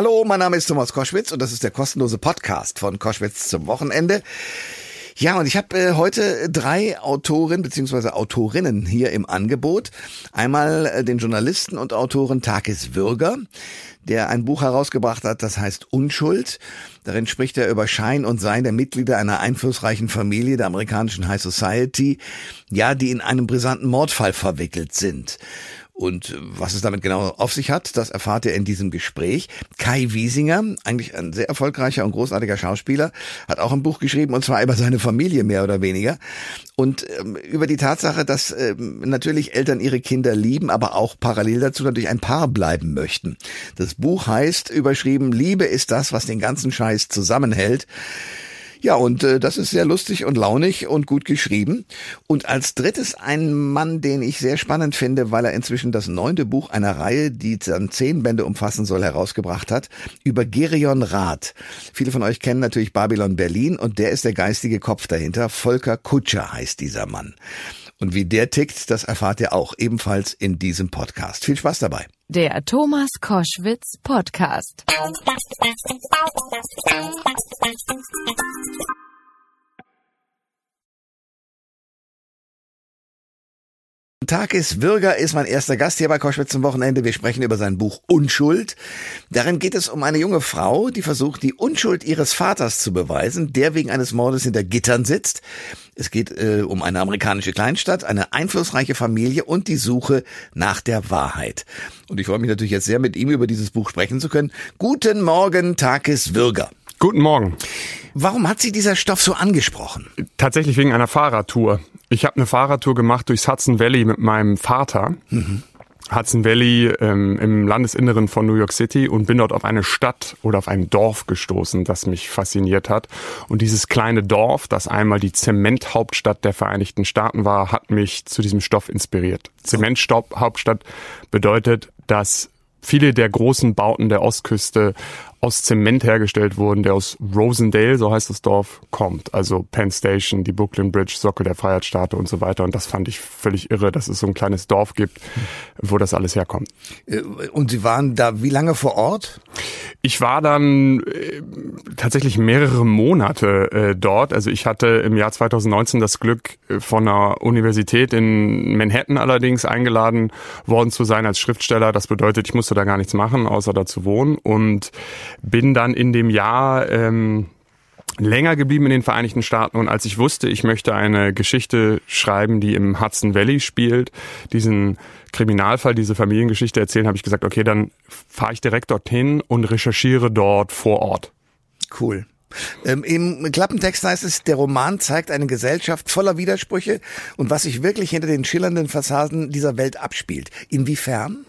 Hallo, mein Name ist Thomas Koschwitz und das ist der kostenlose Podcast von Koschwitz zum Wochenende. Ja, und ich habe äh, heute drei Autoren beziehungsweise Autorinnen hier im Angebot. Einmal äh, den Journalisten und Autoren Takis Würger, der ein Buch herausgebracht hat, das heißt Unschuld. Darin spricht er über Schein und Sein der Mitglieder einer einflussreichen Familie der amerikanischen High Society, ja, die in einem brisanten Mordfall verwickelt sind. Und was es damit genau auf sich hat, das erfahrt ihr in diesem Gespräch. Kai Wiesinger, eigentlich ein sehr erfolgreicher und großartiger Schauspieler, hat auch ein Buch geschrieben und zwar über seine Familie mehr oder weniger. Und ähm, über die Tatsache, dass ähm, natürlich Eltern ihre Kinder lieben, aber auch parallel dazu natürlich ein Paar bleiben möchten. Das Buch heißt überschrieben, Liebe ist das, was den ganzen Scheiß zusammenhält. Ja, und äh, das ist sehr lustig und launig und gut geschrieben. Und als drittes ein Mann, den ich sehr spannend finde, weil er inzwischen das neunte Buch einer Reihe, die dann zehn Bände umfassen soll, herausgebracht hat, über Gerion Rath. Viele von euch kennen natürlich Babylon Berlin und der ist der geistige Kopf dahinter. Volker Kutscher heißt dieser Mann. Und wie der tickt, das erfahrt ihr auch ebenfalls in diesem Podcast. Viel Spaß dabei. Der Thomas Koschwitz Podcast. Tag ist Würger ist mein erster Gast hier bei Koschwitz zum Wochenende. Wir sprechen über sein Buch Unschuld. Darin geht es um eine junge Frau, die versucht, die Unschuld ihres Vaters zu beweisen, der wegen eines Mordes hinter Gittern sitzt. Es geht äh, um eine amerikanische Kleinstadt, eine einflussreiche Familie und die Suche nach der Wahrheit. Und ich freue mich natürlich jetzt sehr, mit ihm über dieses Buch sprechen zu können. Guten Morgen, Takis Würger. Guten Morgen. Warum hat Sie dieser Stoff so angesprochen? Tatsächlich wegen einer Fahrradtour. Ich habe eine Fahrradtour gemacht durchs Hudson Valley mit meinem Vater. Mhm. Hudson Valley ähm, im Landesinneren von New York City und bin dort auf eine Stadt oder auf ein Dorf gestoßen, das mich fasziniert hat. Und dieses kleine Dorf, das einmal die Zementhauptstadt der Vereinigten Staaten war, hat mich zu diesem Stoff inspiriert. Zementhauptstadt bedeutet, dass viele der großen Bauten der Ostküste aus Zement hergestellt wurden, der aus Rosendale, so heißt das Dorf, kommt. Also Penn Station, die Brooklyn Bridge, Sockel der Freiheitsstatue und so weiter. Und das fand ich völlig irre, dass es so ein kleines Dorf gibt, wo das alles herkommt. Äh, und Sie waren da wie lange vor Ort? Ich war dann äh, tatsächlich mehrere Monate äh, dort. Also ich hatte im Jahr 2019 das Glück, von einer Universität in Manhattan allerdings eingeladen worden zu sein als Schriftsteller. Das bedeutet, ich musste da gar nichts machen, außer da zu wohnen. Und bin dann in dem Jahr ähm, länger geblieben in den Vereinigten Staaten und als ich wusste, ich möchte eine Geschichte schreiben, die im Hudson Valley spielt, diesen Kriminalfall, diese Familiengeschichte erzählen, habe ich gesagt, okay, dann fahre ich direkt dorthin und recherchiere dort vor Ort. Cool. Ähm, Im Klappentext heißt es, der Roman zeigt eine Gesellschaft voller Widersprüche und was sich wirklich hinter den schillernden Fassaden dieser Welt abspielt. Inwiefern?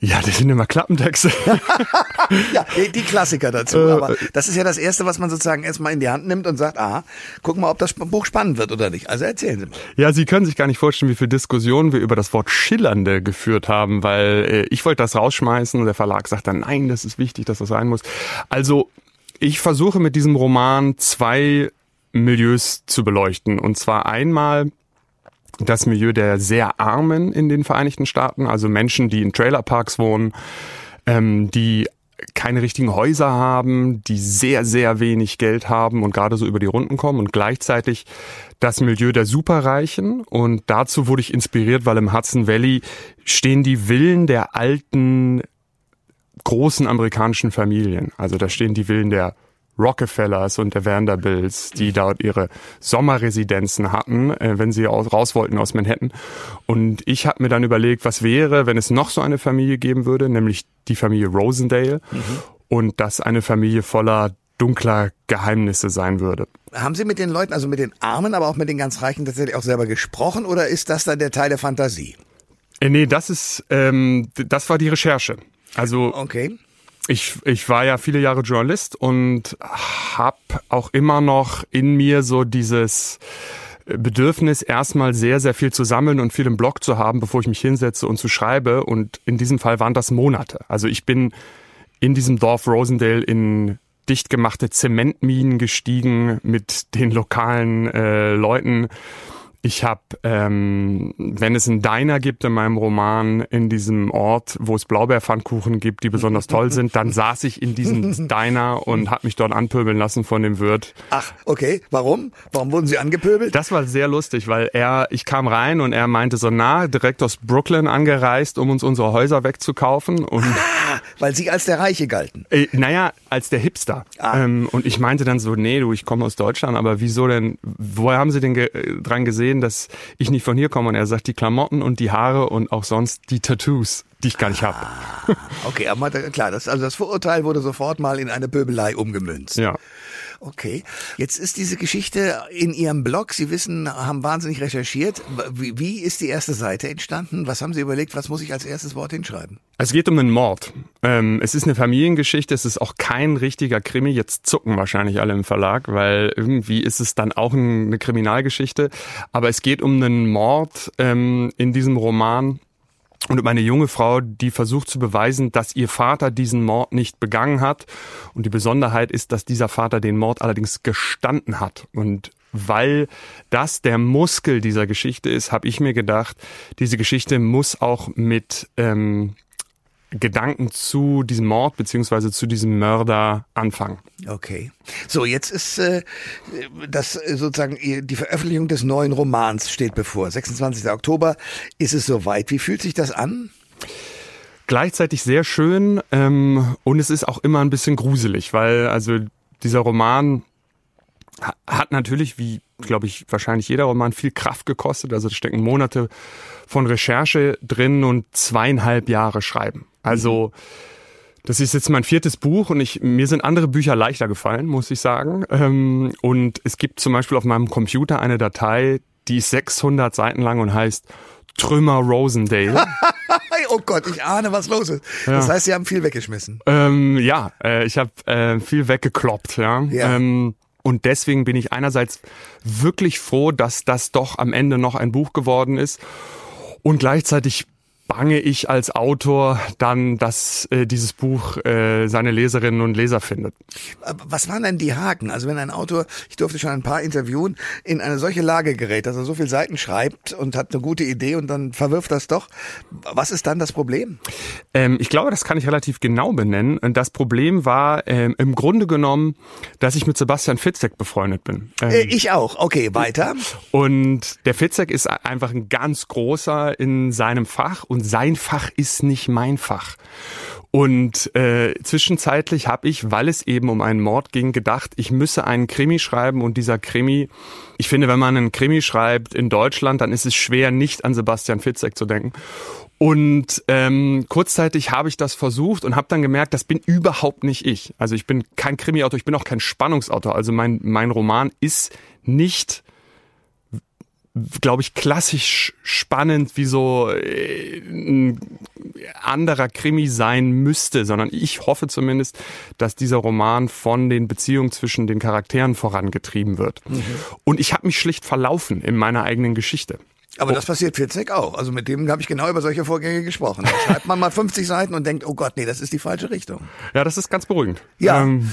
Ja, das sind immer Klappentexte. ja, die Klassiker dazu. Äh, Aber das ist ja das Erste, was man sozusagen erstmal in die Hand nimmt und sagt, aha, guck mal, ob das Buch spannend wird oder nicht. Also erzählen Sie mal. Ja, Sie können sich gar nicht vorstellen, wie viel Diskussionen wir über das Wort Schillernde geführt haben, weil äh, ich wollte das rausschmeißen und der Verlag sagt dann, nein, das ist wichtig, dass das sein muss. Also, ich versuche mit diesem Roman zwei Milieus zu beleuchten. Und zwar einmal das Milieu der sehr Armen in den Vereinigten Staaten, also Menschen, die in Trailerparks wohnen, ähm, die keine richtigen Häuser haben, die sehr, sehr wenig Geld haben und gerade so über die Runden kommen und gleichzeitig das Milieu der Superreichen. Und dazu wurde ich inspiriert, weil im Hudson Valley stehen die Villen der alten großen amerikanischen Familien. Also da stehen die Villen der Rockefellers und der Vanderbilts, die dort ihre Sommerresidenzen hatten, äh, wenn sie raus wollten aus Manhattan. Und ich habe mir dann überlegt, was wäre, wenn es noch so eine Familie geben würde, nämlich die Familie Rosendale. Mhm. Und das eine Familie voller dunkler Geheimnisse sein würde. Haben Sie mit den Leuten, also mit den Armen, aber auch mit den ganz Reichen tatsächlich auch selber gesprochen oder ist das dann der Teil der Fantasie? Äh, nee, das ist, ähm, das war die Recherche. Also okay ich, ich war ja viele Jahre Journalist und habe auch immer noch in mir so dieses Bedürfnis, erstmal sehr, sehr viel zu sammeln und viel im Blog zu haben, bevor ich mich hinsetze und zu schreibe. Und in diesem Fall waren das Monate. Also ich bin in diesem Dorf Rosendale in dicht gemachte Zementminen gestiegen mit den lokalen äh, Leuten Ich habe, ähm, wenn es einen Diner gibt in meinem Roman, in diesem Ort, wo es Blaubeerpfannkuchen gibt, die besonders toll sind, dann saß ich in diesem Diner und habe mich dort anpöbeln lassen von dem Wirt. Ach, okay. Warum? Warum wurden Sie angepöbelt? Das war sehr lustig, weil er, ich kam rein und er meinte so, na, direkt aus Brooklyn angereist, um uns unsere Häuser wegzukaufen. Und Ah, weil Sie als der Reiche galten. Äh, naja, als der Hipster. Ah. Ähm, und ich meinte dann so, nee, du, ich komme aus Deutschland, aber wieso denn, woher haben Sie denn ge äh, dran gesehen, dass ich nicht von hier komme? Und er sagt, die Klamotten und die Haare und auch sonst die Tattoos, die ich gar nicht habe. Okay, aber klar, das, also das Vorurteil wurde sofort mal in eine Pöbelei umgemünzt. Ja. Okay. Jetzt ist diese Geschichte in Ihrem Blog. Sie wissen, haben wahnsinnig recherchiert. Wie, wie ist die erste Seite entstanden? Was haben Sie überlegt? Was muss ich als erstes Wort hinschreiben? Es geht um einen Mord. Ähm, es ist eine Familiengeschichte, es ist auch kein richtiger Krimi. Jetzt zucken wahrscheinlich alle im Verlag, weil irgendwie ist es dann auch eine Kriminalgeschichte. Aber es geht um einen Mord ähm, in diesem Roman und um eine junge Frau, die versucht zu beweisen, dass ihr Vater diesen Mord nicht begangen hat. Und die Besonderheit ist, dass dieser Vater den Mord allerdings gestanden hat. Und weil das der Muskel dieser Geschichte ist, habe ich mir gedacht, diese Geschichte muss auch mit ähm, Gedanken zu diesem Mord beziehungsweise zu diesem Mörder anfangen. Okay. So, jetzt ist äh, das äh, sozusagen die Veröffentlichung des neuen Romans steht bevor. 26. Oktober ist es soweit. Wie fühlt sich das an? Gleichzeitig sehr schön ähm, und es ist auch immer ein bisschen gruselig, weil also dieser Roman hat natürlich, wie glaube ich wahrscheinlich jeder Roman, viel Kraft gekostet. Also da stecken Monate von Recherche drin und zweieinhalb Jahre Schreiben. Also das ist jetzt mein viertes Buch und ich, mir sind andere Bücher leichter gefallen, muss ich sagen. Ähm, und es gibt zum Beispiel auf meinem Computer eine Datei, die ist 600 Seiten lang und heißt Trümmer Rosendale. oh Gott, ich ahne, was los ist. Ja. Das heißt, Sie haben viel weggeschmissen. Ähm, ja, äh, ich habe äh, viel weggekloppt, ja. Ja. Ähm, und deswegen bin ich einerseits wirklich froh, dass das doch am Ende noch ein Buch geworden ist. Und gleichzeitig bange ich als Autor dann, dass äh, dieses Buch äh, seine Leserinnen und Leser findet. Was waren denn die Haken? Also wenn ein Autor, ich durfte schon ein paar interviewen, in eine solche Lage gerät, dass er so viele Seiten schreibt und hat eine gute Idee und dann verwirft das doch. Was ist dann das Problem? Ähm, ich glaube, das kann ich relativ genau benennen. Und das Problem war ähm, im Grunde genommen, dass ich mit Sebastian Fitzek befreundet bin. Ähm, äh, ich auch. Okay, weiter. Und der Fitzek ist einfach ein ganz großer in seinem Fach und sein Fach ist nicht mein Fach. Und äh, zwischenzeitlich habe ich, weil es eben um einen Mord ging, gedacht, ich müsse einen Krimi schreiben und dieser Krimi, ich finde, wenn man einen Krimi schreibt in Deutschland, dann ist es schwer, nicht an Sebastian Fitzek zu denken. Und ähm, kurzzeitig habe ich das versucht und habe dann gemerkt, das bin überhaupt nicht ich. Also ich bin kein Krimi-Autor, ich bin auch kein Spannungsautor. Also mein, mein Roman ist nicht glaube ich, klassisch spannend, wie so äh, ein anderer Krimi sein müsste, sondern ich hoffe zumindest, dass dieser Roman von den Beziehungen zwischen den Charakteren vorangetrieben wird. Mhm. Und ich habe mich schlicht verlaufen in meiner eigenen Geschichte. Aber das passiert Fitzek auch. Also mit dem habe ich genau über solche Vorgänge gesprochen. Da schreibt man mal 50 Seiten und denkt, oh Gott, nee, das ist die falsche Richtung. Ja, das ist ganz beruhigend. Ja. Ähm,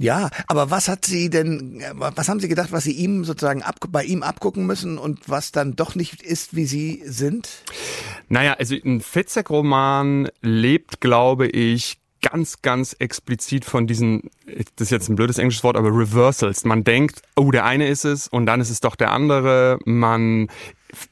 ja, aber was hat sie denn, was haben Sie gedacht, was Sie ihm sozusagen ab, bei ihm abgucken müssen und was dann doch nicht ist, wie Sie sind? Naja, also ein Fitzek-Roman lebt, glaube ich, ganz, ganz explizit von diesen, das ist jetzt ein blödes englisches Wort, aber Reversals. Man denkt, oh, der eine ist es und dann ist es doch der andere. Man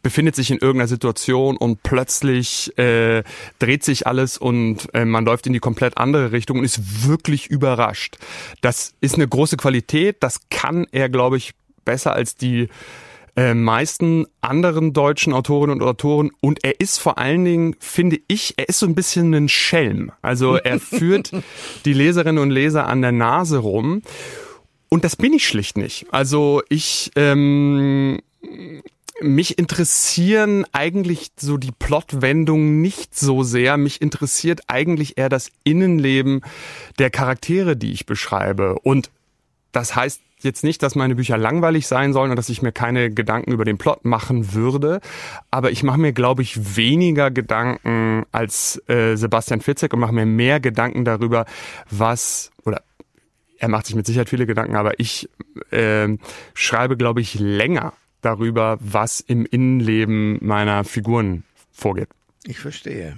befindet sich in irgendeiner Situation und plötzlich äh, dreht sich alles und äh, man läuft in die komplett andere Richtung und ist wirklich überrascht. Das ist eine große Qualität, das kann er, glaube ich, besser als die äh, meisten anderen deutschen Autorinnen und Autoren und er ist vor allen Dingen, finde ich, er ist so ein bisschen ein Schelm. Also er führt die Leserinnen und Leser an der Nase rum und das bin ich schlicht nicht. Also ich ähm, mich interessieren eigentlich so die Plotwendungen nicht so sehr. Mich interessiert eigentlich eher das Innenleben der Charaktere, die ich beschreibe. Und das heißt jetzt nicht, dass meine Bücher langweilig sein sollen und dass ich mir keine Gedanken über den Plot machen würde. Aber ich mache mir, glaube ich, weniger Gedanken als äh, Sebastian Fitzek und mache mir mehr Gedanken darüber, was oder er macht sich mit Sicherheit viele Gedanken, aber ich äh, schreibe, glaube ich, länger darüber, was im Innenleben meiner Figuren vorgeht. Ich verstehe.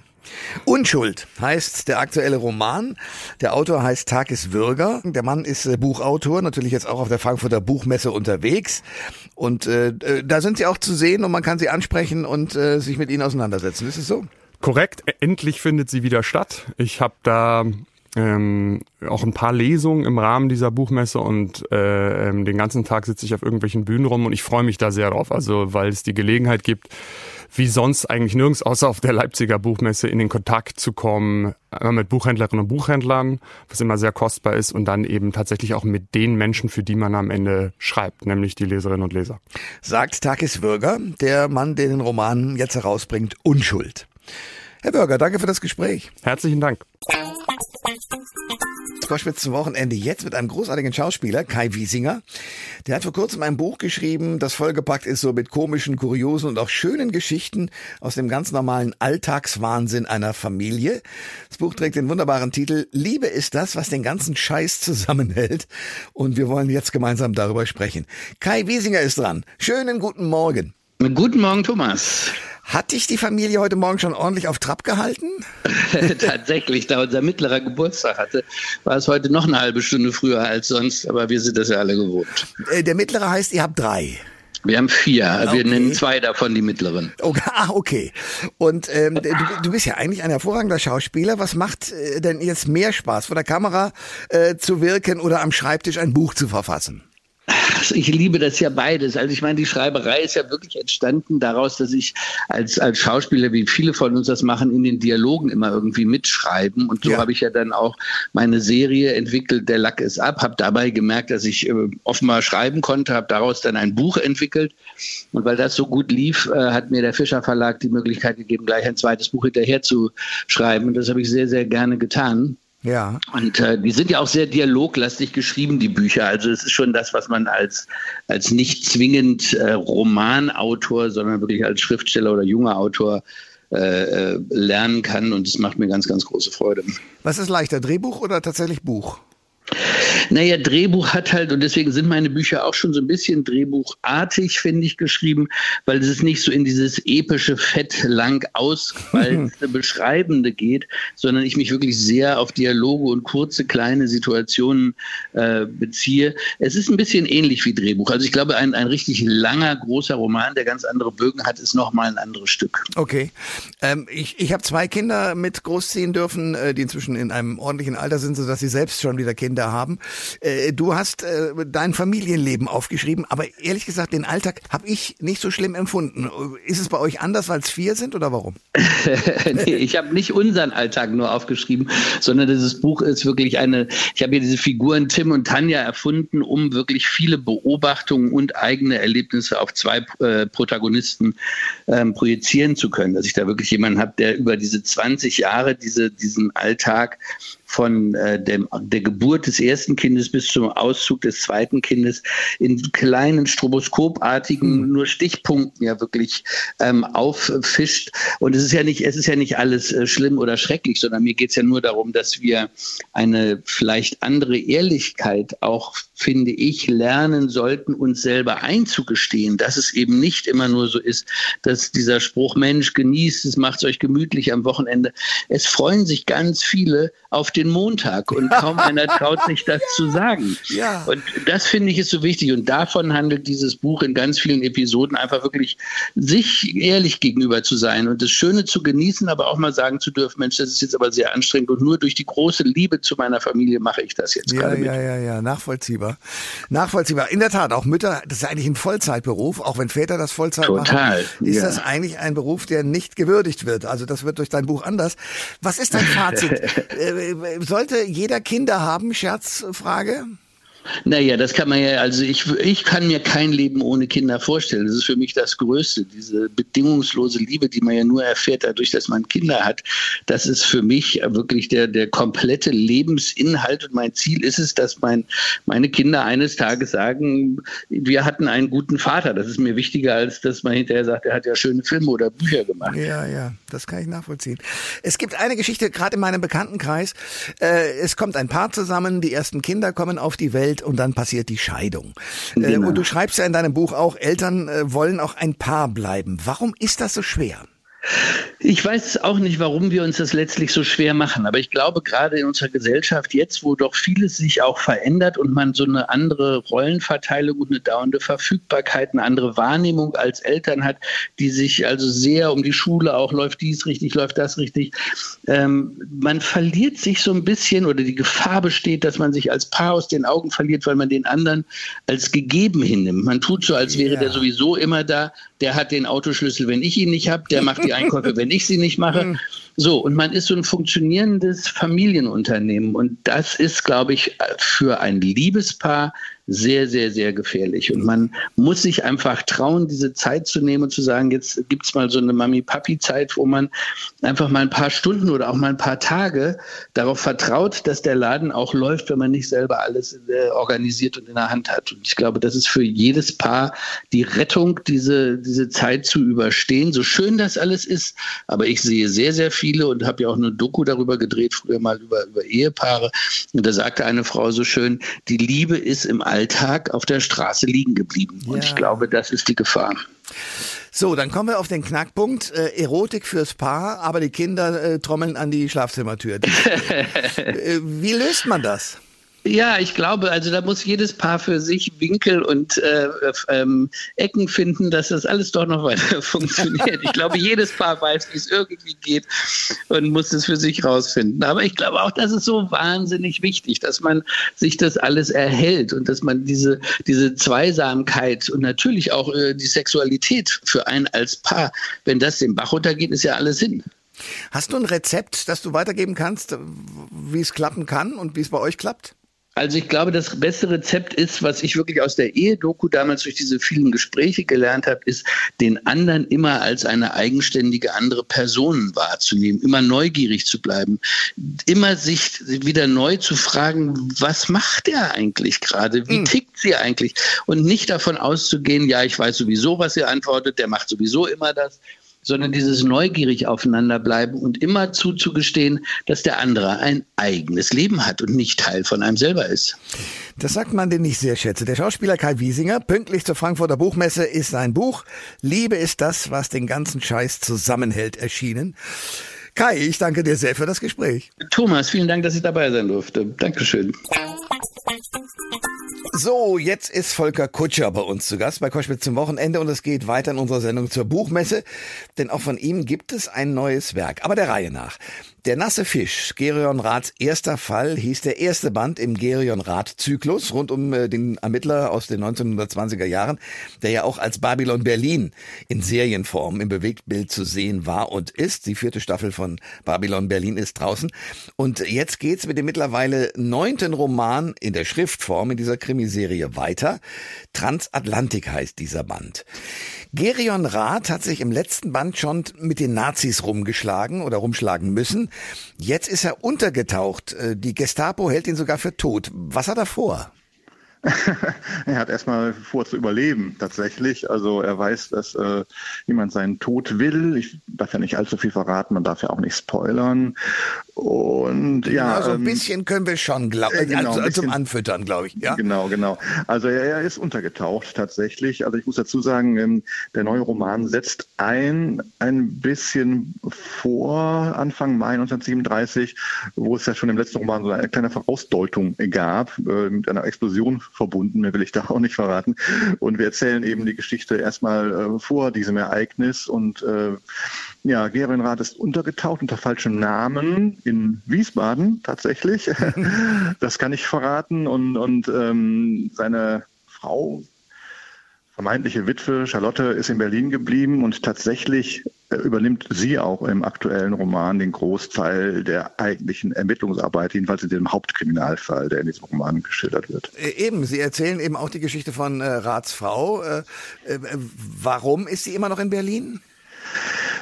Unschuld heißt der aktuelle Roman. Der Autor heißt Takis Würger. Der Mann ist äh, Buchautor, natürlich jetzt auch auf der Frankfurter Buchmesse unterwegs. Und äh, äh, da sind sie auch zu sehen und man kann sie ansprechen und äh, sich mit ihnen auseinandersetzen. Ist es so? Korrekt. Endlich findet sie wieder statt. Ich habe da ähm, auch ein paar Lesungen im Rahmen dieser Buchmesse und äh, ähm, den ganzen Tag sitze ich auf irgendwelchen Bühnen rum und ich freue mich da sehr drauf. Also weil es die Gelegenheit gibt, wie sonst eigentlich nirgends außer auf der Leipziger Buchmesse in den Kontakt zu kommen, einmal mit Buchhändlerinnen und Buchhändlern, was immer sehr kostbar ist, und dann eben tatsächlich auch mit den Menschen, für die man am Ende schreibt, nämlich die Leserinnen und Leser. Sagt Takis Würger, der Mann, der den Roman jetzt herausbringt, Unschuld. Herr Bürger, danke für das Gespräch. Herzlichen Dank. Koschwitz zum Wochenende jetzt mit einem großartigen Schauspieler, Kai Wiesinger. Der hat vor kurzem ein Buch geschrieben, das vollgepackt ist so mit komischen, kuriosen und auch schönen Geschichten aus dem ganz normalen Alltagswahnsinn einer Familie. Das Buch trägt den wunderbaren Titel Liebe ist das, was den ganzen Scheiß zusammenhält. Und wir wollen jetzt gemeinsam darüber sprechen. Kai Wiesinger ist dran. Schönen guten Morgen. Guten Morgen, Thomas. Hat dich die Familie heute Morgen schon ordentlich auf Trab gehalten? Tatsächlich, da unser mittlerer Geburtstag hatte, war es heute noch eine halbe Stunde früher als sonst, aber wir sind das ja alle gewohnt. Äh, der mittlere heißt, ihr habt drei. Wir haben vier. Okay. Wir nennen zwei davon die mittleren. Okay, ah, okay. Und ähm, du, du bist ja eigentlich ein hervorragender Schauspieler. Was macht äh, denn jetzt mehr Spaß, vor der Kamera äh, zu wirken oder am Schreibtisch ein Buch zu verfassen? Ich liebe das ja beides. Also ich meine, die Schreiberei ist ja wirklich entstanden daraus, dass ich als, als Schauspieler, wie viele von uns das machen, in den Dialogen immer irgendwie mitschreiben. Und so ja. habe ich ja dann auch meine Serie entwickelt, Der Lack ist ab, habe dabei gemerkt, dass ich äh, offenbar schreiben konnte, habe daraus dann ein Buch entwickelt. Und weil das so gut lief, äh, hat mir der Fischer Verlag die Möglichkeit gegeben, gleich ein zweites Buch hinterher zu schreiben. Und das habe ich sehr, sehr gerne getan. Ja. Und äh, die sind ja auch sehr dialoglastig geschrieben, die Bücher. Also es ist schon das, was man als, als nicht zwingend äh, Romanautor, sondern wirklich als Schriftsteller oder junger Autor äh, äh lernen kann. Und das macht mir ganz, ganz große Freude. Was ist leichter, Drehbuch oder tatsächlich Buch? Naja, Drehbuch hat halt, und deswegen sind meine Bücher auch schon so ein bisschen drehbuchartig, finde ich, geschrieben, weil es nicht so in dieses epische, fett, lang ausgefallene, beschreibende geht, sondern ich mich wirklich sehr auf Dialoge und kurze, kleine Situationen äh, beziehe. Es ist ein bisschen ähnlich wie Drehbuch. Also ich glaube, ein, ein richtig langer, großer Roman, der ganz andere Bögen hat, ist nochmal ein anderes Stück. Okay. Ähm, ich ich habe zwei Kinder mit großziehen dürfen, äh, die inzwischen in einem ordentlichen Alter sind, sodass sie selbst schon wieder Kinder haben. Äh, du hast äh, dein Familienleben aufgeschrieben, aber ehrlich gesagt, den Alltag habe ich nicht so schlimm empfunden. Ist es bei euch anders, weil es vier sind oder warum? nee, ich habe nicht unseren Alltag nur aufgeschrieben, sondern dieses Buch ist wirklich eine, ich habe hier diese Figuren Tim und Tanja erfunden, um wirklich viele Beobachtungen und eigene Erlebnisse auf zwei äh, Protagonisten ähm, projizieren zu können. Dass ich da wirklich jemanden habe, der über diese 20 Jahre diese, diesen Alltag von äh, dem, der Geburt des ersten Kindes bis zum Auszug des zweiten Kindes in kleinen stroboskopartigen mhm. nur Stichpunkten ja wirklich ähm, auffischt. Und es ist ja nicht, es ist ja nicht alles äh, schlimm oder schrecklich, sondern mir geht es ja nur darum, dass wir eine vielleicht andere Ehrlichkeit auch, finde ich, lernen sollten, uns selber einzugestehen, dass es eben nicht immer nur so ist, dass dieser Spruch Mensch genießt, es macht euch gemütlich am Wochenende. Es freuen sich ganz viele auf den Montag und kaum einer traut sich das zu sagen. Ja. Und das finde ich ist so wichtig und davon handelt dieses Buch in ganz vielen Episoden einfach wirklich sich ehrlich gegenüber zu sein und das Schöne zu genießen, aber auch mal sagen zu dürfen, Mensch, das ist jetzt aber sehr anstrengend und nur durch die große Liebe zu meiner Familie mache ich das jetzt ja, gerade mit. Ja, ja, ja, nachvollziehbar. Nachvollziehbar. In der Tat, auch Mütter, das ist eigentlich ein Vollzeitberuf, auch wenn Väter das Vollzeit Total, machen, ist ja. das eigentlich ein Beruf, der nicht gewürdigt wird. Also das wird durch dein Buch anders. Was ist dein Fazit? Äh, sollte jeder Kinder haben? Scherzfrage. Naja, das kann man ja, also ich, ich kann mir kein Leben ohne Kinder vorstellen. Das ist für mich das Größte. Diese bedingungslose Liebe, die man ja nur erfährt dadurch, dass man Kinder hat, das ist für mich wirklich der, der komplette Lebensinhalt. Und mein Ziel ist es, dass mein, meine Kinder eines Tages sagen, wir hatten einen guten Vater. Das ist mir wichtiger, als dass man hinterher sagt, er hat ja schöne Filme oder Bücher gemacht. Ja, ja, das kann ich nachvollziehen. Es gibt eine Geschichte, gerade in meinem Bekanntenkreis. Äh, es kommt ein Paar zusammen, die ersten Kinder kommen auf die Welt zusammenhält und dann passiert die Scheidung. Äh, genau. und du schreibst ja in deinem Buch auch, Eltern äh, wollen auch ein Paar bleiben. Warum ist das so schwer? Ich weiß auch nicht, warum wir uns das letztlich so schwer machen, aber ich glaube, gerade in unserer Gesellschaft jetzt, wo doch vieles sich auch verändert und man so eine andere Rollenverteilung und eine dauernde Verfügbarkeit, eine andere Wahrnehmung als Eltern hat, die sich also sehr um die Schule auch läuft dies richtig, läuft das richtig. Ähm, man verliert sich so ein bisschen oder die Gefahr besteht, dass man sich als Paar aus den Augen verliert, weil man den anderen als gegeben hinnimmt. Man tut so, als wäre ja. der sowieso immer da. Der hat den Autoschlüssel, wenn ich ihn nicht habe. Der macht die Einkäufe, wenn ich sie nicht mache. So, und man ist so ein funktionierendes Familienunternehmen. Und das ist, glaube ich, für ein Liebespaar sehr, sehr, sehr gefährlich. Und man muss sich einfach trauen, diese Zeit zu nehmen und zu sagen, jetzt gibt es mal so eine Mami-Papi-Zeit, wo man einfach mal ein paar Stunden oder auch mal ein paar Tage darauf vertraut, dass der Laden auch läuft, wenn man nicht selber alles äh, organisiert und in der Hand hat. Und ich glaube, das ist für jedes Paar die Rettung, diese, diese Zeit zu überstehen. So schön das alles ist, aber ich sehe sehr, sehr viele und habe ja auch eine Doku darüber gedreht, früher mal über, über Ehepaare. Und da sagte eine Frau so schön, die Liebe ist im Alter Alltag auf der Straße liegen geblieben. Ja. Und ich glaube, das ist die Gefahr. So, dann kommen wir auf den Knackpunkt. Äh, Erotik fürs Paar, aber die Kinder äh, trommeln an die Schlafzimmertür. äh, wie löst man das? Ja, ich glaube, also da muss jedes Paar für sich Winkel und äh, ähm, Ecken finden, dass das alles doch noch weiter funktioniert. Ich glaube, jedes Paar weiß, wie es irgendwie geht und muss es für sich rausfinden. Aber ich glaube auch, das ist so wahnsinnig wichtig, dass man sich das alles erhält und dass man diese, diese Zweisamkeit und natürlich auch äh, die Sexualität für einen als Paar, wenn das den Bach runtergeht, ist ja alles Sinn. Hast du ein Rezept, das du weitergeben kannst, wie es klappen kann und wie es bei euch klappt? Also ich glaube, das beste Rezept ist, was ich wirklich aus der Ehedoku damals durch diese vielen Gespräche gelernt habe, ist, den anderen immer als eine eigenständige andere Person wahrzunehmen, immer neugierig zu bleiben, immer sich wieder neu zu fragen, was macht er eigentlich gerade, wie hm. tickt sie eigentlich? Und nicht davon auszugehen, ja, ich weiß sowieso, was er antwortet, der macht sowieso immer das, sondern dieses neugierig aufeinander bleiben und immer zuzugestehen, dass der andere ein eigenes Leben hat und nicht Teil von einem selber ist. Das sagt man, den ich sehr schätze. Der Schauspieler Kai Wiesinger, pünktlich zur Frankfurter Buchmesse, ist sein Buch Liebe ist das, was den ganzen Scheiß zusammenhält, erschienen. Kai, ich danke dir sehr für das Gespräch. Thomas, vielen Dank, dass ich dabei sein durfte. Dankeschön. So, jetzt ist Volker Kutscher bei uns zu Gast bei Koschwitz zum Wochenende. Und es geht weiter in unserer Sendung zur Buchmesse, denn auch von ihm gibt es ein neues Werk, aber der Reihe nach. Der nasse Fisch, Gerion Raths erster Fall, hieß der erste Band im Gerion Rath-Zyklus rund um äh, den Ermittler aus den 1920er Jahren, der ja auch als Babylon Berlin in Serienform im Bewegtbild zu sehen war und ist. Die vierte Staffel von Babylon Berlin ist draußen. Und jetzt geht's mit dem mittlerweile neunten Roman in der Schriftform in dieser Krimiserie weiter. Transatlantik heißt dieser Band. Gerion Rath hat sich im letzten Band schon mit den Nazis rumgeschlagen oder rumschlagen müssen. Jetzt ist er untergetaucht. Äh, die Gestapo hält ihn sogar für tot. Was hat er vor? Er hat erstmal vor zu überleben, tatsächlich. Also er weiß, dass äh, jemand seinen Tod will. Ich darf ja nicht allzu viel verraten, man darf ja auch nicht spoilern. Und ja. Also ein ähm, bisschen können wir schon glauben, äh, genau, also, bisschen, zum Anfüttern, glaube ich. Ja? Genau, genau. Also er, er, ist untergetaucht tatsächlich. Also ich muss dazu sagen, ähm, der neue Roman setzt ein ein bisschen vor Anfang Mai 1937, wo es ja schon im letzten Roman so eine kleine Vorausdeutung gab, äh, mit einer Explosion verbunden, mehr will ich da auch nicht verraten. Und wir erzählen eben die Geschichte erstmal äh, vor diesem Ereignis und äh, ja, Gerienrath ist untergetaucht unter falschem Namen in Wiesbaden tatsächlich. das kann ich verraten. Und, und ähm, seine Frau, vermeintliche Witwe Charlotte, ist in Berlin geblieben und tatsächlich äh, übernimmt sie auch im aktuellen Roman den Großteil der eigentlichen Ermittlungsarbeit, jedenfalls in dem Hauptkriminalfall, der in diesem Roman geschildert wird. Äh, eben, Sie erzählen eben auch die Geschichte von äh, Raths Frau. Äh, äh, warum ist sie immer noch in Berlin?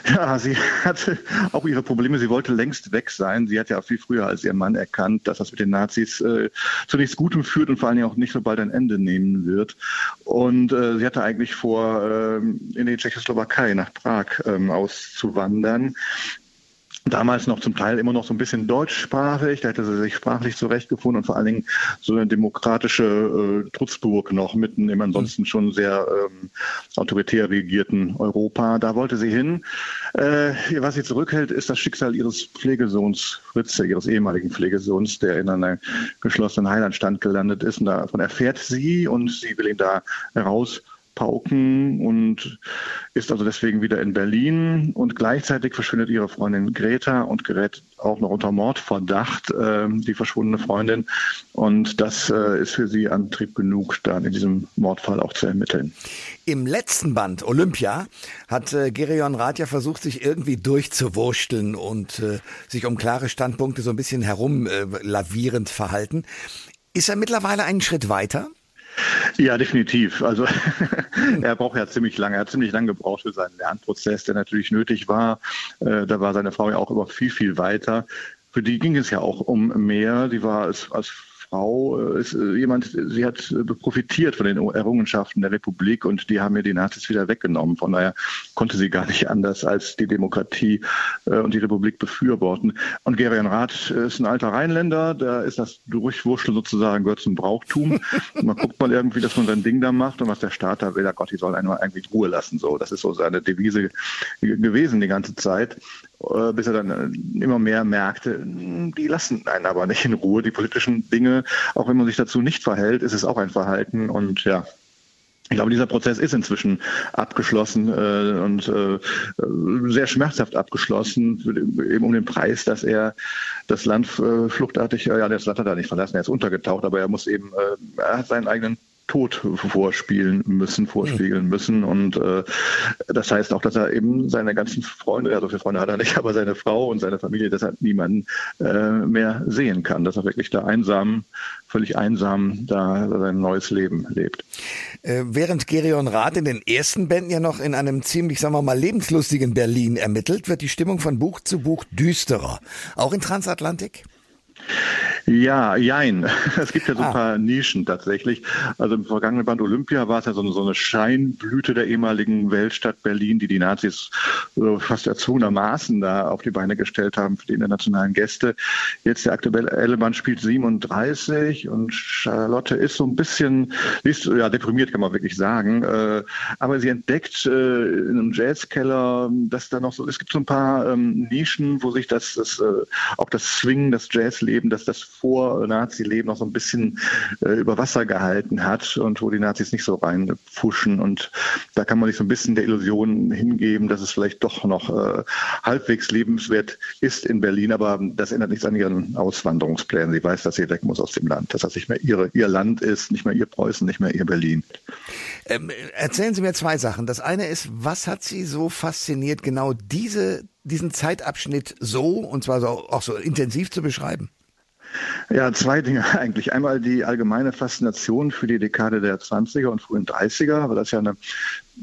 Ja, sie hatte auch ihre Probleme. Sie wollte längst weg sein. Sie hat ja viel früher als ihr Mann erkannt, dass das mit den Nazis äh, zu nichts Gutem führt und vor allen Dingen auch nicht so bald ein Ende nehmen wird. Und äh, sie hatte eigentlich vor, äh, in die Tschechoslowakei nach Prag ähm, auszuwandern. Damals noch zum Teil immer noch so ein bisschen deutschsprachig. Da hätte sie sich sprachlich zurechtgefunden und vor allen Dingen so eine demokratische äh, Trutzburg noch mitten im ansonsten schon sehr ähm, autoritär regierten Europa. Da wollte sie hin. Äh, was sie zurückhält, ist das Schicksal ihres Pflegesohns Fritze, ihres ehemaligen Pflegesohns, der in einer geschlossenen Heilanstalt gelandet ist. Und davon erfährt sie und sie will ihn da heraus Pauken und ist also deswegen wieder in Berlin und gleichzeitig verschwindet ihre Freundin Greta und gerät auch noch unter Mordverdacht, äh, die verschwundene Freundin. Und das äh, ist für sie Antrieb genug, dann in diesem Mordfall auch zu ermitteln. Im letzten Band Olympia hat äh, Gerion Rath ja versucht, sich irgendwie durchzuwurschteln und äh, sich um klare Standpunkte so ein bisschen herumlavierend äh, verhalten. Ist er mittlerweile einen Schritt weiter? Ja, definitiv. Also er braucht ja ziemlich lange, er hat ziemlich lange gebraucht für seinen Lernprozess, der natürlich nötig war. Äh, da war seine Frau ja auch immer viel, viel weiter. Für die ging es ja auch um mehr. Die war als, als Frau äh, ist äh, jemand, sie hat äh, profitiert von den Errungenschaften der Republik und die haben mir die Nazis wieder weggenommen. Von daher konnte sie gar nicht anders als die Demokratie und die Republik befürworten. Und Gerion Rath ist ein alter Rheinländer, da ist das Durchwurschteln sozusagen gehört zum Brauchtum. man guckt mal irgendwie, dass man sein Ding da macht und was der Staat da will, ja Gott, die sollen einen mal irgendwie Ruhe lassen. So, das ist so seine Devise gewesen die ganze Zeit. Äh, bis er dann äh, immer mehr merkte, hm, die lassen einen aber nicht in Ruhe, die politischen Dinge, auch wenn man sich dazu nicht verhält, ist es auch ein Verhalten. Und ja, ich glaube, dieser Prozess ist inzwischen abgeschlossen äh, und äh, sehr schmerzhaft abgeschlossen, eben um den Preis, dass er das Land äh, fluchtartig, äh, ja, das Land hat er nicht verlassen, er ist untergetaucht, aber er muss eben, äh, er hat seinen eigenen Tod vorspielen müssen, vorspiegeln müssen. Und äh, das heißt auch, dass er eben seine ganzen Freunde, also für Freunde hat er nicht, aber seine Frau und seine Familie deshalb niemanden äh, mehr sehen kann, dass er wirklich da einsam, völlig einsam da sein neues Leben lebt. Äh, während Gerion Rath in den ersten Bänden ja noch in einem ziemlich, sagen wir mal, lebenslustigen Berlin ermittelt, wird die Stimmung von Buch zu Buch düsterer. Auch in Transatlantik? Ja, jein. Es gibt ja so ein ah. paar Nischen tatsächlich. Also im vergangenen Band Olympia war es ja so eine, so eine Scheinblüte der ehemaligen Weltstadt Berlin, die die Nazis so fast erzwungenermaßen da auf die Beine gestellt haben für die internationalen Gäste. Jetzt der aktuelle Band spielt 37 und Charlotte ist so ein bisschen, ist ja deprimiert, kann man wirklich sagen. Äh, aber sie entdeckt äh, in einem Jazzkeller, dass da noch so, es gibt so ein paar ähm, Nischen, wo sich das, das äh, auch das Swing, das Jazzleben, dass das vor-Nazi-Leben noch so ein bisschen äh, über Wasser gehalten hat und wo die Nazis nicht so reinpfuschen. Und da kann man sich so ein bisschen der Illusion hingeben, dass es vielleicht doch noch äh, halbwegs lebenswert ist in Berlin, aber das ändert nichts an ihren Auswanderungsplänen. Sie weiß, dass sie weg muss aus dem Land, dass das nicht mehr ihre, ihr Land ist, nicht mehr ihr Preußen, nicht mehr ihr Berlin. Ähm, erzählen Sie mir zwei Sachen. Das eine ist, was hat Sie so fasziniert, genau diese, diesen Zeitabschnitt so, und zwar so, auch so intensiv zu beschreiben? Ja, zwei Dinge eigentlich. Einmal die allgemeine Faszination für die Dekade der 20er und frühen 30er, weil das ja eine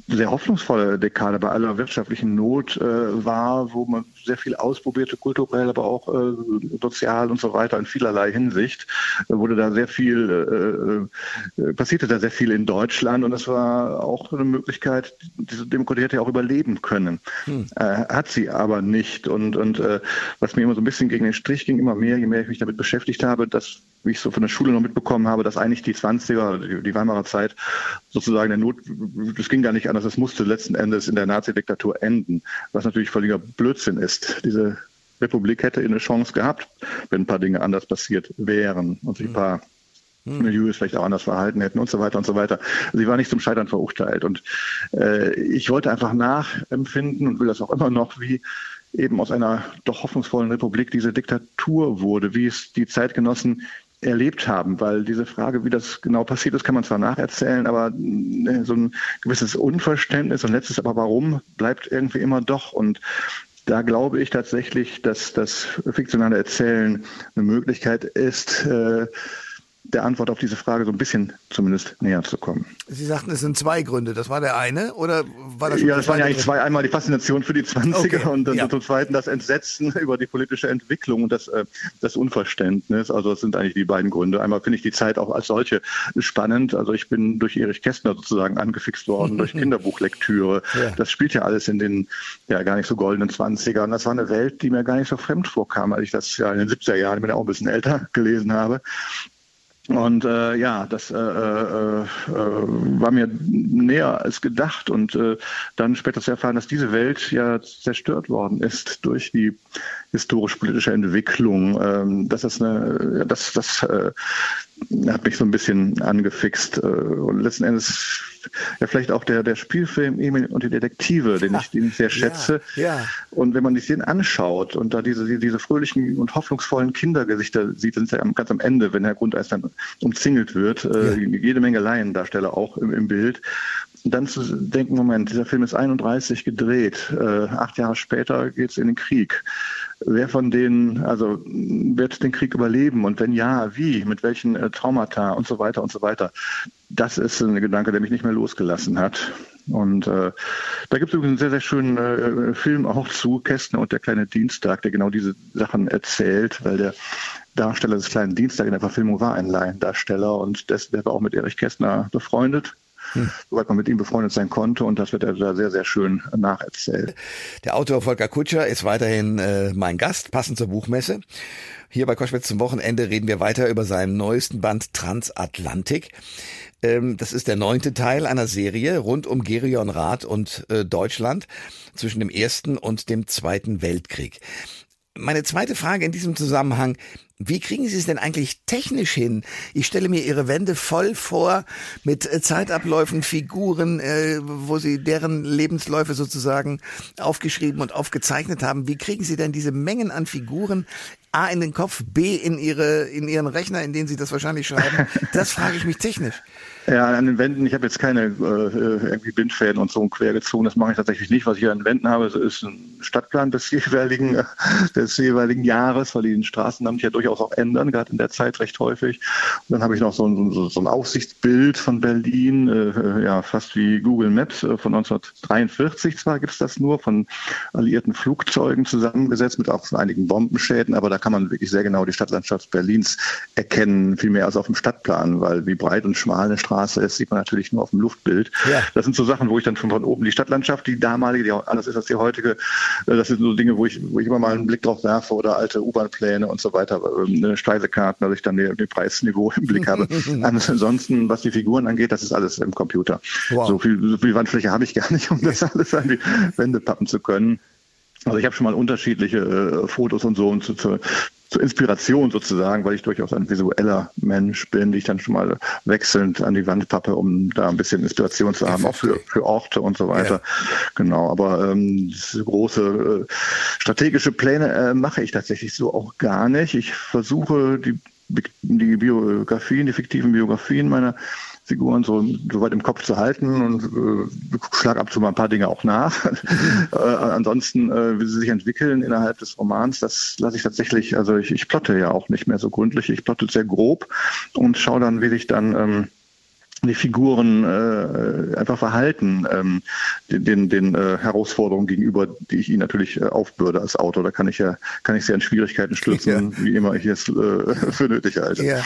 sehr hoffnungsvolle Dekade bei aller wirtschaftlichen Not äh, war, wo man sehr viel ausprobierte, kulturell, aber auch äh, sozial und so weiter in vielerlei Hinsicht. Da wurde da sehr viel, äh, äh, passierte da sehr viel in Deutschland und es war auch eine Möglichkeit, diese Demokratie hätte ja auch überleben können. Hm. Äh, hat sie aber nicht. Und, und äh, was mir immer so ein bisschen gegen den Strich ging, immer mehr, je mehr ich mich damit beschäftigt habe, dass wie ich so von der Schule noch mitbekommen habe, dass eigentlich die 20er, die Weimarer Zeit sozusagen der Not, das ging gar nicht anders, es musste letzten Endes in der Nazi-Diktatur enden, was natürlich völliger Blödsinn ist. Diese Republik hätte eine Chance gehabt, wenn ein paar Dinge anders passiert wären und sich ein paar hm. Milieus vielleicht auch anders verhalten hätten und so weiter und so weiter. Sie war nicht zum Scheitern verurteilt. Und äh, ich wollte einfach nachempfinden und will das auch immer noch, wie eben aus einer doch hoffnungsvollen Republik diese Diktatur wurde, wie es die Zeitgenossen erlebt haben, weil diese Frage, wie das genau passiert ist, kann man zwar nacherzählen, aber äh, so ein gewisses Unverständnis und letztes aber warum bleibt irgendwie immer doch. Und da glaube ich tatsächlich, dass das fiktionale Erzählen eine Möglichkeit ist, äh, der Antwort auf diese Frage so ein bisschen zumindest näher zu kommen. Sie sagten, es sind zwei Gründe. Das war der eine oder war das? Ja, das waren ja eigentlich zwei. Einmal die Faszination für die 20er okay. und dann ja. zum Zweiten das Entsetzen über die politische Entwicklung und das, äh, das Unverständnis. Also das sind eigentlich die beiden Gründe. Einmal finde ich die Zeit auch als solche spannend. Also ich bin durch Erich Kästner sozusagen angefixt worden, durch Kinderbuchlektüre. Ja. Das spielt ja alles in den ja gar nicht so goldenen 20er. Und das war eine Welt, die mir gar nicht so fremd vorkam, als ich das ja in den 70er Jahren, ich bin ja auch ein bisschen älter, gelesen habe. Und äh, ja, das äh, äh, äh, war mir näher als gedacht und äh, dann später zu erfahren, dass diese Welt ja zerstört worden ist durch die historisch-politische Entwicklung. Ähm, das ist eine, das, das äh, hat mich so ein bisschen angefixt. Äh, und letzten Endes ja vielleicht auch der, der Spielfilm Emil und die Detektive, den ich, den ich sehr schätze. Ja, ja. Und wenn man sich den anschaut und da diese, diese fröhlichen und hoffnungsvollen Kindergesichter sieht, sind ja ganz am Ende, wenn Herr Grundeis dann umzingelt wird, äh, ja. jede Menge Laiendarsteller auch im, im Bild dann zu denken, Moment, dieser Film ist 31 gedreht, äh, acht Jahre später geht es in den Krieg. Wer von denen, also wird den Krieg überleben und wenn ja, wie, mit welchen äh, Traumata und so weiter und so weiter. Das ist ein Gedanke, der mich nicht mehr losgelassen hat. Und äh, da gibt es übrigens einen sehr, sehr schönen äh, Film auch zu, Kästner und der kleine Dienstag, der genau diese Sachen erzählt, weil der Darsteller des kleinen Dienstag in der Verfilmung war ein Laiendarsteller und der war auch mit Erich Kästner befreundet hm. soweit man mit ihm befreundet sein konnte. Und das wird er da sehr, sehr schön nacherzählt. Der Autor Volker Kutscher ist weiterhin äh, mein Gast, passend zur Buchmesse. Hier bei Koschwitz zum Wochenende reden wir weiter über seinen neuesten Band Transatlantik. Ähm, das ist der neunte Teil einer Serie rund um Gerion Rath und äh, Deutschland zwischen dem Ersten und dem Zweiten Weltkrieg. Meine zweite Frage in diesem Zusammenhang, wie kriegen Sie es denn eigentlich technisch hin? Ich stelle mir Ihre Wände voll vor mit äh, Zeitabläufen, Figuren, äh, wo Sie deren Lebensläufe sozusagen aufgeschrieben und aufgezeichnet haben. Wie kriegen Sie denn diese Mengen an Figuren A in den Kopf, B in Ihre in Ihren Rechner, in den Sie das wahrscheinlich schreiben? Das frage ich mich technisch. Ja, an den Wänden, ich habe jetzt keine äh, irgendwie Bindfäden und so quer gezogen, das mache ich tatsächlich nicht. Was ich an den Wänden habe, ist ein Stadtplan des jeweiligen, des jeweiligen Jahres, weil die den Straßennamen ja durchaus auch ändern, gerade in der Zeit recht häufig. Und dann habe ich noch so ein, so, so ein Aussichtsbild von Berlin, äh, ja, fast wie Google Maps äh, von 1943 zwar gibt es das nur, von alliierten Flugzeugen zusammengesetzt mit auch einigen Bombenschäden, aber da kann man wirklich sehr genau die Stadtlandschaft Berlins erkennen, viel mehr als auf dem Stadtplan, weil wie breit und schmal eine Straße Straße ist, sieht man natürlich nur auf dem Luftbild. Ja. Das sind so Sachen, wo ich dann schon von oben die Stadtlandschaft, die damalige, die auch anders ist als die heutige, äh, das sind so Dinge, wo ich, wo ich immer mal einen Blick drauf werfe oder alte U-Bahn-Pläne und so weiter, äh, Speisekarten, dass ich dann den, Preisniveau im Blick habe. Ansonsten, was die Figuren angeht, das ist alles im Computer. Wow. So, viel, so viel Wandfläche habe ich gar nicht, um das alles an die Wände pappen zu können. Also ich habe schon mal unterschiedliche äh, Fotos und so und zu, zu, zur Inspiration sozusagen, weil ich durchaus ein visueller Mensch bin, die ich dann schon mal wechselnd an die Wand pappe, um da ein bisschen Inspiration zu haben, auch für, für Orte und so weiter. Ja. Genau, aber ähm, große äh, strategische Pläne äh, mache ich tatsächlich so auch gar nicht. Ich versuche die, die Biografien, die fiktiven Biografien meiner Figuren so, so weit im Kopf zu halten und äh, schlag ab zu mal ein paar Dinge auch nach. äh, ansonsten, äh, wie sie sich entwickeln innerhalb des Romans, das lasse ich tatsächlich, also ich, ich plotte ja auch nicht mehr so gründlich, ich plotte sehr grob und schaue dann, wie sich dann ähm, die Figuren äh, einfach verhalten ähm, den, den äh, Herausforderungen gegenüber, die ich ihnen natürlich äh, aufbürde als Autor. Da kann ich ja kann ich sie in Schwierigkeiten stürzen, ja. wie immer ich es äh, für nötig halte. Ja.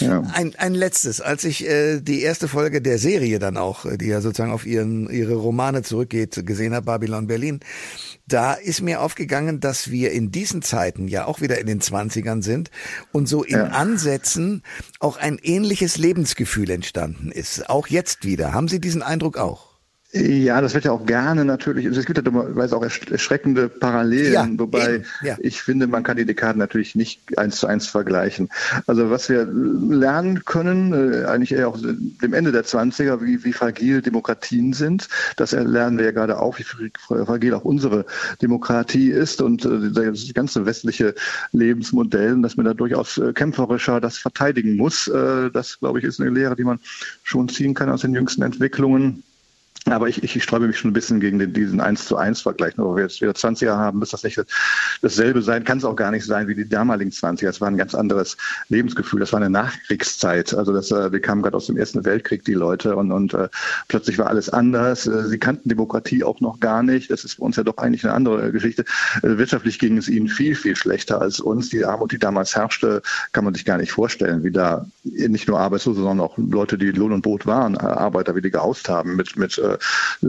ja. Ein, ein letztes, als ich äh, die erste Folge der Serie dann auch, die ja sozusagen auf ihren ihre Romane zurückgeht, gesehen habe, Babylon Berlin, da ist mir aufgegangen, dass wir in diesen Zeiten ja auch wieder in den Zwanzigern sind und so in ja. Ansätzen auch ein ähnliches Lebensgefühl entstanden ist. Auch jetzt wieder. Haben Sie diesen Eindruck auch? Ja, das wird ja auch gerne natürlich, es gibt ja dummerweise auch erschreckende Parallelen, ja, wobei ja. ich finde, man kann die Dekaden natürlich nicht eins zu eins vergleichen. Also was wir lernen können, äh, eigentlich eher auch dem Ende der Zwanziger, wie, wie fragil Demokratien sind, das lernen wir ja gerade auch, wie fragil auch unsere Demokratie ist und äh, das ganze westliche Lebensmodell, dass man da durchaus äh, kämpferischer das verteidigen muss. Das, glaube ich, ist eine Lehre, die man schon ziehen kann aus den jüngsten Entwicklungen. Aber ich, ich, ich sträube mich schon ein bisschen gegen den, diesen 1 zu 1 Vergleich. Nur weil wir jetzt wieder 20er haben, muss das nicht dasselbe sein, kann es auch gar nicht sein wie die damaligen 20er. Es war ein ganz anderes Lebensgefühl. Das war eine Nachkriegszeit. Also das, äh, wir kamen gerade aus dem Ersten Weltkrieg, die Leute, und, und äh, plötzlich war alles anders. Äh, sie kannten Demokratie auch noch gar nicht. Das ist für uns ja doch eigentlich eine andere Geschichte. Äh, wirtschaftlich ging es ihnen viel, viel schlechter als uns. Die Armut, die damals herrschte, kann man sich gar nicht vorstellen, wie da nicht nur Arbeitslose, sondern auch Leute, die Lohn und Brot waren, Arbeiter, wie die gehaust haben mit, mit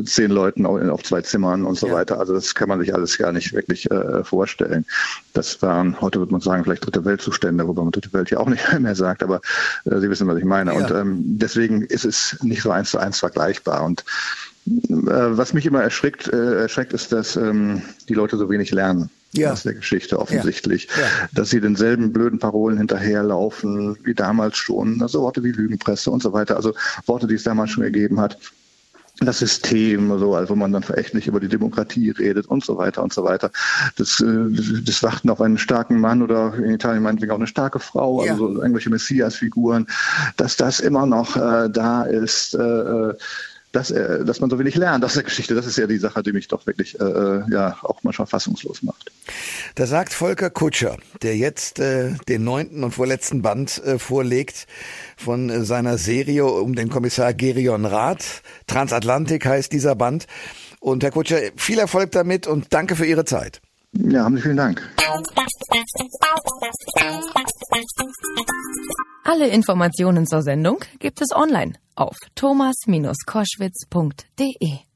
zehn Leuten auf zwei Zimmern und so ja. weiter. Also das kann man sich alles gar nicht wirklich äh, vorstellen. Das waren, heute würde man sagen, vielleicht dritte Weltzustände, wobei man dritte Welt ja auch nicht mehr sagt, aber äh, Sie wissen, was ich meine. Ja. Und ähm, deswegen ist es nicht so eins zu eins vergleichbar. Und äh, was mich immer erschrickt, äh, erschreckt, ist, dass ähm, die Leute so wenig lernen ja. aus der Geschichte offensichtlich, ja. Ja. dass sie denselben blöden Parolen hinterherlaufen wie damals schon, also Worte wie Lügenpresse und so weiter, also Worte, die es damals schon gegeben hat das System, so, also wo man dann verächtlich über die Demokratie redet und so weiter und so weiter. Das, äh, das Warten auf einen starken Mann oder in Italien meinetwegen auch eine starke Frau, ja. also irgendwelche Messias-Figuren, dass das immer noch äh, da ist. Äh, äh dass, äh, dass man so wenig lernt aus der Geschichte. Das ist ja die Sache, die mich doch wirklich äh, äh, ja auch manchmal fassungslos macht. Da sagt Volker Kutscher, der jetzt äh, den neunten und vorletzten Band äh, vorlegt von äh, seiner Serie um den Kommissar Gerion Rath. Transatlantik heißt dieser Band. Und Herr Kutscher, viel Erfolg damit und danke für Ihre Zeit. Ja, haben Sie vielen Dank. Alle Informationen zur Sendung gibt es online auf thomas-koschwitz.de.